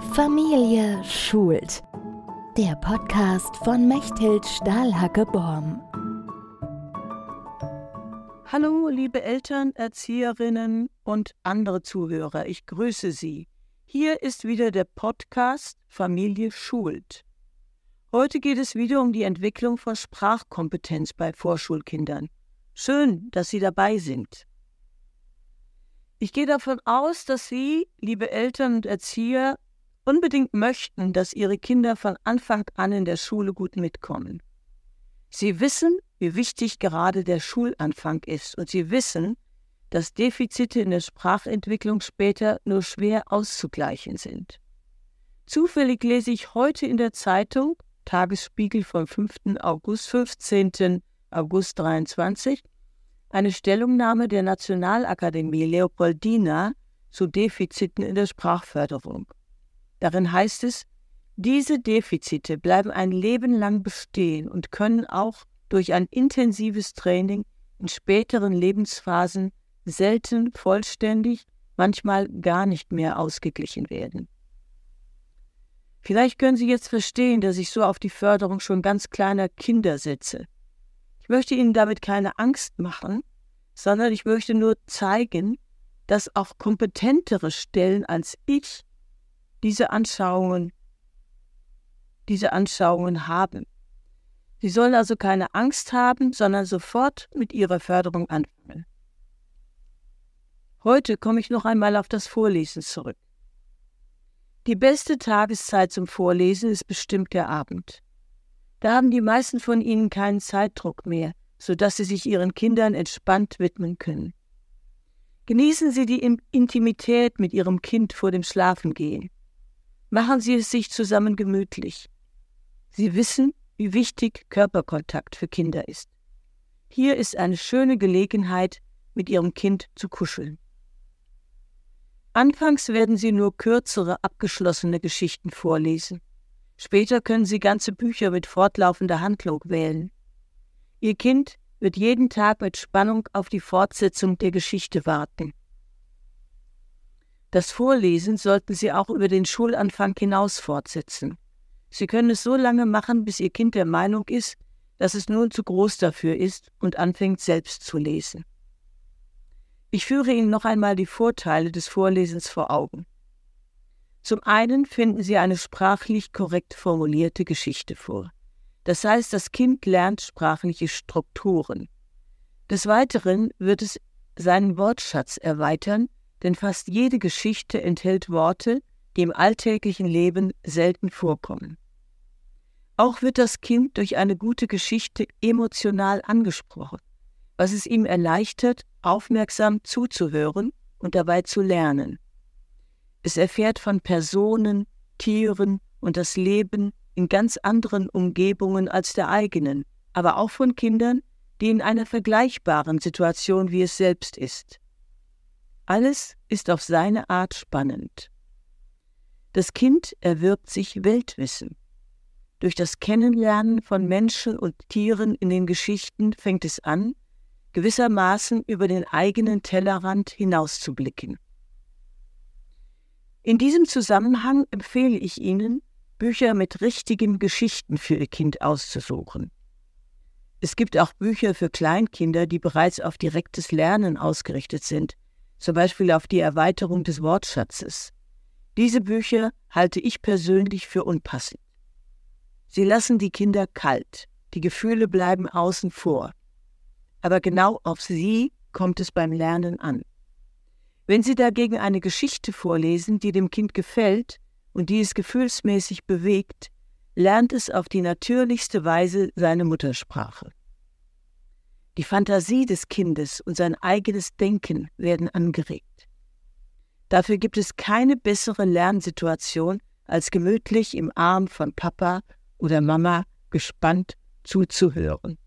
Familie schult. Der Podcast von Mechthild Stahlhacke-Borm. Hallo, liebe Eltern, Erzieherinnen und andere Zuhörer, ich grüße Sie. Hier ist wieder der Podcast Familie schult. Heute geht es wieder um die Entwicklung von Sprachkompetenz bei Vorschulkindern. Schön, dass Sie dabei sind. Ich gehe davon aus, dass Sie, liebe Eltern und Erzieher, unbedingt möchten, dass ihre Kinder von Anfang an in der Schule gut mitkommen. Sie wissen, wie wichtig gerade der Schulanfang ist und sie wissen, dass Defizite in der Sprachentwicklung später nur schwer auszugleichen sind. Zufällig lese ich heute in der Zeitung, Tagesspiegel vom 5. August, 15. August 23, eine Stellungnahme der Nationalakademie Leopoldina zu Defiziten in der Sprachförderung. Darin heißt es, diese Defizite bleiben ein Leben lang bestehen und können auch durch ein intensives Training in späteren Lebensphasen selten vollständig, manchmal gar nicht mehr ausgeglichen werden. Vielleicht können Sie jetzt verstehen, dass ich so auf die Förderung schon ganz kleiner Kinder setze. Ich möchte Ihnen damit keine Angst machen, sondern ich möchte nur zeigen, dass auch kompetentere Stellen als ich diese Anschauungen, diese Anschauungen haben. Sie sollen also keine Angst haben, sondern sofort mit ihrer Förderung anfangen. Heute komme ich noch einmal auf das Vorlesen zurück. Die beste Tageszeit zum Vorlesen ist bestimmt der Abend. Da haben die meisten von Ihnen keinen Zeitdruck mehr, sodass Sie sich Ihren Kindern entspannt widmen können. Genießen Sie die Intimität mit Ihrem Kind vor dem Schlafengehen. Machen Sie es sich zusammen gemütlich. Sie wissen, wie wichtig Körperkontakt für Kinder ist. Hier ist eine schöne Gelegenheit, mit Ihrem Kind zu kuscheln. Anfangs werden Sie nur kürzere, abgeschlossene Geschichten vorlesen. Später können Sie ganze Bücher mit fortlaufender Handlung wählen. Ihr Kind wird jeden Tag mit Spannung auf die Fortsetzung der Geschichte warten. Das Vorlesen sollten Sie auch über den Schulanfang hinaus fortsetzen. Sie können es so lange machen, bis Ihr Kind der Meinung ist, dass es nun zu groß dafür ist und anfängt selbst zu lesen. Ich führe Ihnen noch einmal die Vorteile des Vorlesens vor Augen. Zum einen finden Sie eine sprachlich korrekt formulierte Geschichte vor. Das heißt, das Kind lernt sprachliche Strukturen. Des Weiteren wird es seinen Wortschatz erweitern denn fast jede Geschichte enthält Worte, die im alltäglichen Leben selten vorkommen. Auch wird das Kind durch eine gute Geschichte emotional angesprochen, was es ihm erleichtert, aufmerksam zuzuhören und dabei zu lernen. Es erfährt von Personen, Tieren und das Leben in ganz anderen Umgebungen als der eigenen, aber auch von Kindern, die in einer vergleichbaren Situation wie es selbst ist. Alles ist auf seine Art spannend. Das Kind erwirbt sich Weltwissen. Durch das Kennenlernen von Menschen und Tieren in den Geschichten fängt es an, gewissermaßen über den eigenen Tellerrand hinauszublicken. In diesem Zusammenhang empfehle ich Ihnen, Bücher mit richtigen Geschichten für Ihr Kind auszusuchen. Es gibt auch Bücher für Kleinkinder, die bereits auf direktes Lernen ausgerichtet sind, zum Beispiel auf die Erweiterung des Wortschatzes. Diese Bücher halte ich persönlich für unpassend. Sie lassen die Kinder kalt, die Gefühle bleiben außen vor. Aber genau auf sie kommt es beim Lernen an. Wenn Sie dagegen eine Geschichte vorlesen, die dem Kind gefällt und die es gefühlsmäßig bewegt, lernt es auf die natürlichste Weise seine Muttersprache. Die Fantasie des Kindes und sein eigenes Denken werden angeregt. Dafür gibt es keine bessere Lernsituation, als gemütlich im Arm von Papa oder Mama gespannt zuzuhören.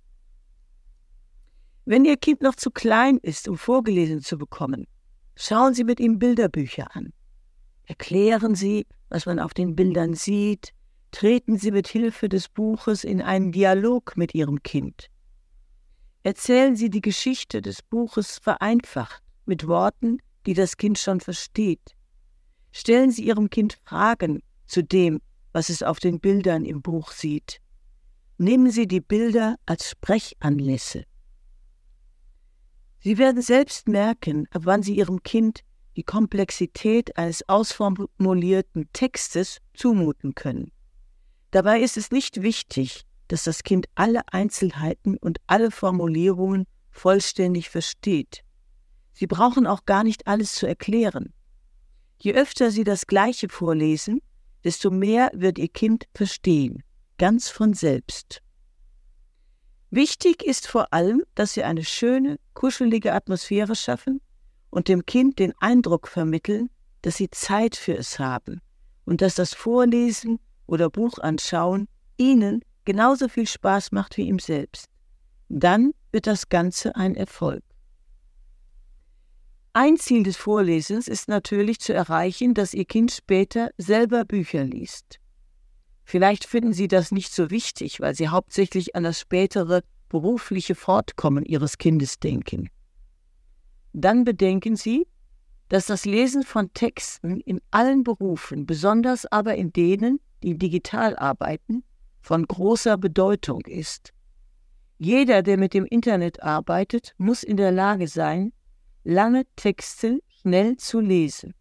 Wenn Ihr Kind noch zu klein ist, um vorgelesen zu bekommen, schauen Sie mit ihm Bilderbücher an. Erklären Sie, was man auf den Bildern sieht, treten Sie mit Hilfe des Buches in einen Dialog mit Ihrem Kind erzählen Sie die Geschichte des Buches vereinfacht, mit Worten, die das Kind schon versteht. Stellen Sie Ihrem Kind Fragen zu dem, was es auf den Bildern im Buch sieht. Nehmen Sie die Bilder als Sprechanlässe. Sie werden selbst merken, ab wann Sie Ihrem Kind die Komplexität eines ausformulierten Textes zumuten können. Dabei ist es nicht wichtig, dass das Kind alle Einzelheiten und alle Formulierungen vollständig versteht. Sie brauchen auch gar nicht alles zu erklären. Je öfter Sie das Gleiche vorlesen, desto mehr wird Ihr Kind verstehen, ganz von selbst. Wichtig ist vor allem, dass Sie eine schöne, kuschelige Atmosphäre schaffen und dem Kind den Eindruck vermitteln, dass Sie Zeit für es haben und dass das Vorlesen oder Buchanschauen Ihnen genauso viel Spaß macht wie ihm selbst. Dann wird das Ganze ein Erfolg. Ein Ziel des Vorlesens ist natürlich zu erreichen, dass Ihr Kind später selber Bücher liest. Vielleicht finden Sie das nicht so wichtig, weil Sie hauptsächlich an das spätere berufliche Fortkommen Ihres Kindes denken. Dann bedenken Sie, dass das Lesen von Texten in allen Berufen, besonders aber in denen, die digital arbeiten, von großer Bedeutung ist. Jeder, der mit dem Internet arbeitet, muss in der Lage sein, lange Texte schnell zu lesen,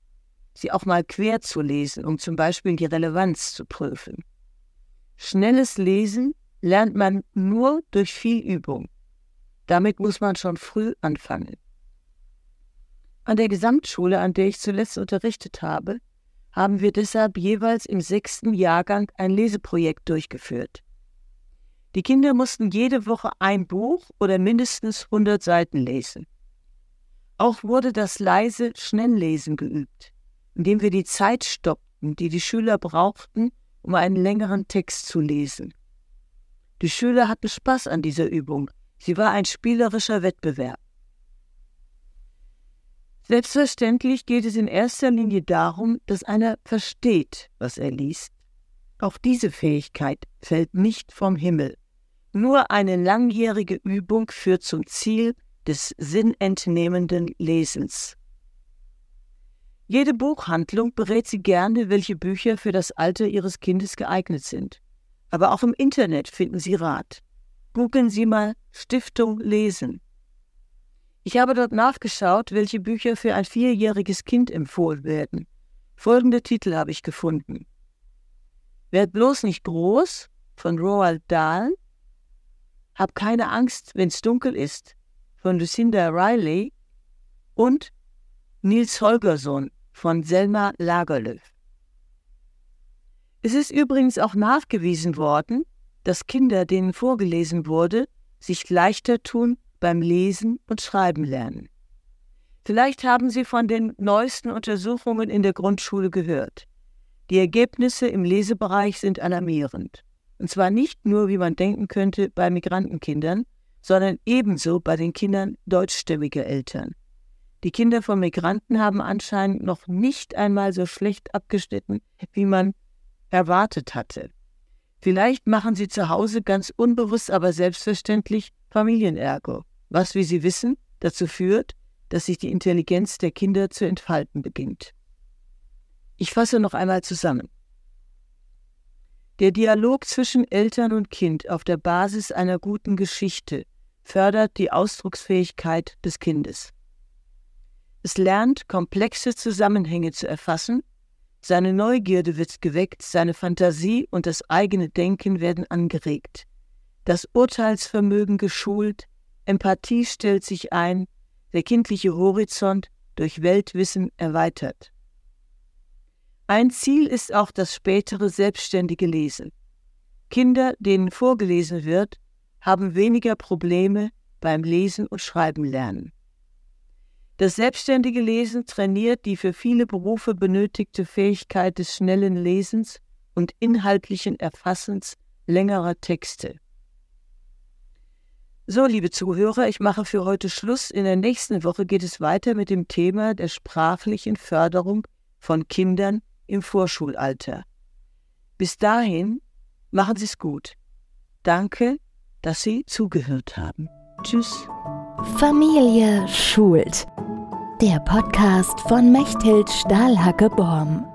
sie auch mal quer zu lesen, um zum Beispiel die Relevanz zu prüfen. Schnelles Lesen lernt man nur durch viel Übung. Damit muss man schon früh anfangen. An der Gesamtschule, an der ich zuletzt unterrichtet habe, haben wir deshalb jeweils im sechsten Jahrgang ein Leseprojekt durchgeführt. Die Kinder mussten jede Woche ein Buch oder mindestens 100 Seiten lesen. Auch wurde das leise Schnelllesen geübt, indem wir die Zeit stoppten, die die Schüler brauchten, um einen längeren Text zu lesen. Die Schüler hatten Spaß an dieser Übung. Sie war ein spielerischer Wettbewerb. Selbstverständlich geht es in erster Linie darum, dass einer versteht, was er liest. Auch diese Fähigkeit fällt nicht vom Himmel. Nur eine langjährige Übung führt zum Ziel des sinnentnehmenden Lesens. Jede Buchhandlung berät Sie gerne, welche Bücher für das Alter Ihres Kindes geeignet sind. Aber auch im Internet finden Sie Rat. Googeln Sie mal Stiftung Lesen. Ich habe dort nachgeschaut, welche Bücher für ein vierjähriges Kind empfohlen werden. Folgende Titel habe ich gefunden. Werd bloß nicht groß von Roald Dahl. Hab keine Angst, wenn's dunkel ist von Lucinda Riley und Nils Holgersson von Selma Lagerlöf. Es ist übrigens auch nachgewiesen worden, dass Kinder, denen vorgelesen wurde, sich leichter tun beim Lesen und Schreiben lernen. Vielleicht haben Sie von den neuesten Untersuchungen in der Grundschule gehört. Die Ergebnisse im Lesebereich sind alarmierend. Und zwar nicht nur, wie man denken könnte, bei Migrantenkindern, sondern ebenso bei den Kindern deutschstämmiger Eltern. Die Kinder von Migranten haben anscheinend noch nicht einmal so schlecht abgeschnitten, wie man erwartet hatte. Vielleicht machen sie zu Hause ganz unbewusst, aber selbstverständlich Familienergo was, wie Sie wissen, dazu führt, dass sich die Intelligenz der Kinder zu entfalten beginnt. Ich fasse noch einmal zusammen. Der Dialog zwischen Eltern und Kind auf der Basis einer guten Geschichte fördert die Ausdrucksfähigkeit des Kindes. Es lernt, komplexe Zusammenhänge zu erfassen, seine Neugierde wird geweckt, seine Fantasie und das eigene Denken werden angeregt, das Urteilsvermögen geschult, Empathie stellt sich ein, der kindliche Horizont durch Weltwissen erweitert. Ein Ziel ist auch das spätere selbstständige Lesen. Kinder, denen vorgelesen wird, haben weniger Probleme beim Lesen und Schreiben lernen. Das selbstständige Lesen trainiert die für viele Berufe benötigte Fähigkeit des schnellen Lesens und inhaltlichen Erfassens längerer Texte. So, liebe Zuhörer, ich mache für heute Schluss. In der nächsten Woche geht es weiter mit dem Thema der sprachlichen Förderung von Kindern im Vorschulalter. Bis dahin, machen Sie es gut. Danke, dass Sie zugehört haben. Tschüss. Familie schult. Der Podcast von Mechthild Stahlhacke-Borm.